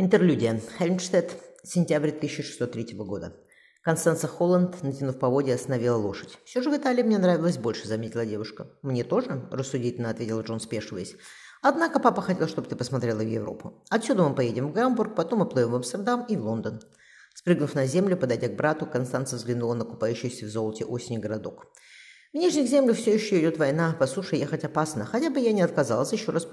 Интерлюдия. Хельмштедт. Сентябрь 1603 года. Констанца Холланд, натянув поводья, остановила лошадь. «Все же в Италии мне нравилось больше», — заметила девушка. «Мне тоже?» — рассудительно ответил Джон, спешиваясь. «Однако папа хотел, чтобы ты посмотрела в Европу. Отсюда мы поедем в Гамбург, потом уплывем в Амстердам и в Лондон». Спрыгнув на землю, подойдя к брату, Констанца взглянула на купающийся в золоте осени городок. В Нижних землях все еще идет война, по суше ехать опасно, хотя бы я не отказалась еще раз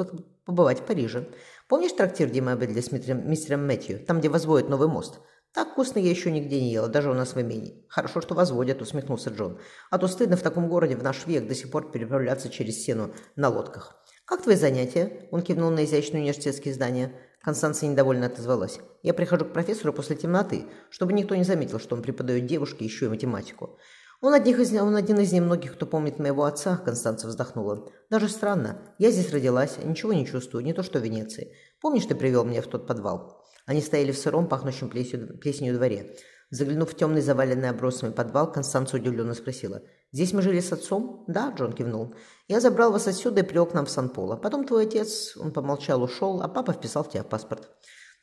побывать в Париже. Помнишь трактир, где мы обедали с мистером, мистером Мэтью, там, где возводят новый мост? Так вкусно я еще нигде не ела, даже у нас в имении. Хорошо, что возводят, усмехнулся Джон. А то стыдно в таком городе в наш век до сих пор переправляться через сену на лодках. «Как твои занятия?» Он кивнул на изящные университетские здания. Констанция недовольно отозвалась. «Я прихожу к профессору после темноты, чтобы никто не заметил, что он преподает девушке еще и математику. Он, одних из, он один из немногих, кто помнит моего отца, Констанция вздохнула. Даже странно. Я здесь родилась, ничего не чувствую, не то что в Венеции. Помнишь, ты привел меня в тот подвал? Они стояли в сыром, пахнущем плесенью, плесенью дворе. Заглянув в темный, заваленный обросами подвал, Констанция удивленно спросила. «Здесь мы жили с отцом?» «Да», — Джон кивнул. «Я забрал вас отсюда и привел к нам в Сан-Поло. Потом твой отец...» Он помолчал, ушел, а папа вписал в тебя в паспорт.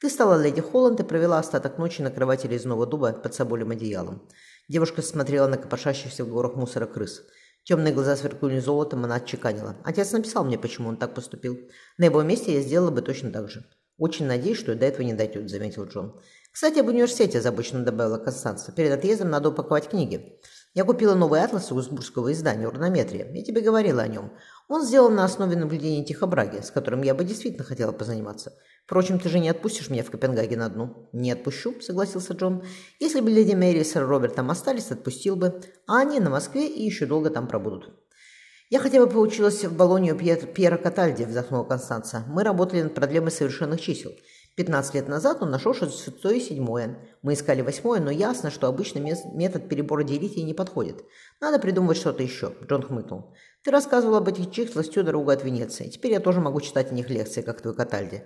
«Ты стала леди Холланд и провела остаток ночи на кровати резного дуба под соболем одеялом. Девушка смотрела на копошащихся в горах мусора крыс. Темные глаза сверкнули золотом, она отчеканила. Отец написал мне, почему он так поступил. На его месте я сделала бы точно так же. «Очень надеюсь, что до этого не дойдет», — заметил Джон. «Кстати, об университете», — забычно добавила Констанция. «Перед отъездом надо упаковать книги. Я купила новый атлас Узбургского издания «Урнометрия». Я тебе говорила о нем. Он сделан на основе наблюдений Тихобраги, с которым я бы действительно хотела позаниматься. Впрочем, ты же не отпустишь меня в Копенгаген одну. Не отпущу, согласился Джон. Если бы леди Мэри и сэр Роберт там остались, отпустил бы. А они на Москве и еще долго там пробудут. «Я хотя бы поучилась в Болонию Пьер, Пьера Катальди», – вздохнула Констанция. «Мы работали над проблемой совершенных чисел. 15 лет назад он нашел шестое и седьмое. Мы искали восьмое, но ясно, что обычный метод перебора делителей не подходит. Надо придумывать что-то еще», – Джон хмыкнул. Ты рассказывал об этих числах всю дорогу от Венеции. Теперь я тоже могу читать о них лекции, как твой Катальди.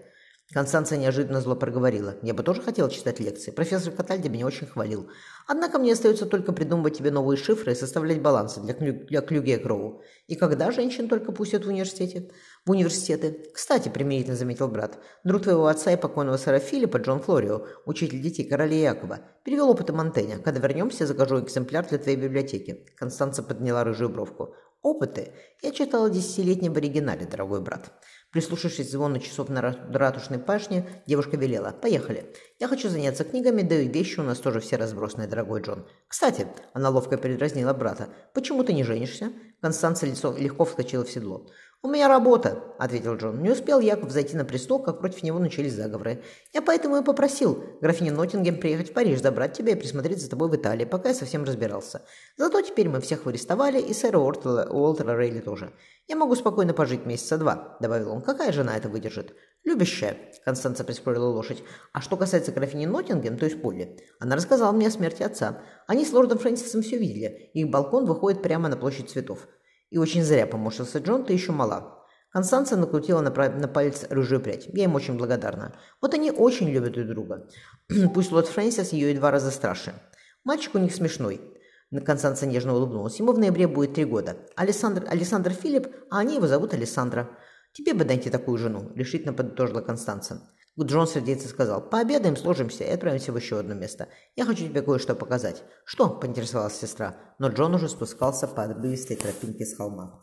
Констанция неожиданно зло проговорила. Я бы тоже хотела читать лекции. Профессор Катальди меня очень хвалил. Однако мне остается только придумывать тебе новые шифры и составлять балансы для, клю для Клюге Кроу. И когда женщин только пустят в университете? В университеты. Кстати, примирительно заметил брат, друг твоего отца и покойного сэра Филиппа, Джон Флорио, учитель детей короля Якова, перевел опыты Монтэня. Когда вернемся, закажу экземпляр для твоей библиотеки. Констанция подняла рыжую бровку. Опыты я читала десятилетнем в оригинале, дорогой брат. Прислушавшись к звону часов на ратушной пашне, девушка велела. «Поехали. Я хочу заняться книгами, да и вещи у нас тоже все разбросаны, дорогой Джон. Кстати, она ловко передразнила брата. Почему ты не женишься?» Констанция лицо легко вскочила в седло. «У меня работа», — ответил Джон. Не успел Яков зайти на престол, как против него начались заговоры. «Я поэтому и попросил графиню Ноттингем приехать в Париж, забрать тебя и присмотреть за тобой в Италии, пока я совсем разбирался. Зато теперь мы всех арестовали, и сэра Уолтера, Уолтера Рейли тоже. Я могу спокойно пожить месяца два», — добавил он. «Какая жена это выдержит?» «Любящая», — Констанция прискорила лошадь. «А что касается графини Ноттингем, то есть Полли, она рассказала мне о смерти отца. Они с лордом Фрэнсисом все видели. Их балкон выходит прямо на площадь цветов. И очень зря поморщился Джон, ты еще мала. Констанция накрутила на, на палец рыжую прядь. Я им очень благодарна. Вот они очень любят друг друга. Пусть лорд Фрэнсис ее и два раза старше. Мальчик у них смешной. Констанция нежно улыбнулась. Ему в ноябре будет три года. Александр, Александр Филипп, а они его зовут Александра. Тебе бы найти такую жену, решительно подытожила Констанция. Джон сердечно сказал, пообедаем, сложимся и отправимся в еще одно место. Я хочу тебе кое-что показать. Что? поинтересовалась сестра, но Джон уже спускался по обрывистой тропинке с холма.